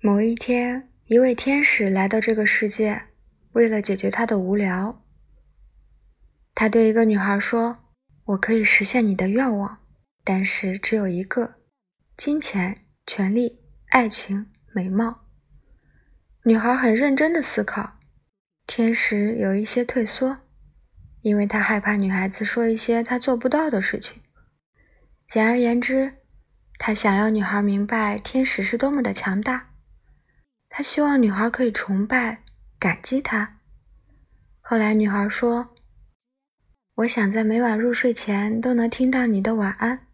某一天，一位天使来到这个世界，为了解决他的无聊。他对一个女孩说：“我可以实现你的愿望，但是只有一个：金钱、权利、爱情、美貌。”女孩很认真的思考，天使有一些退缩，因为他害怕女孩子说一些他做不到的事情。简而言之，他想要女孩明白天使是多么的强大。他希望女孩可以崇拜、感激他。后来，女孩说：“我想在每晚入睡前都能听到你的晚安。”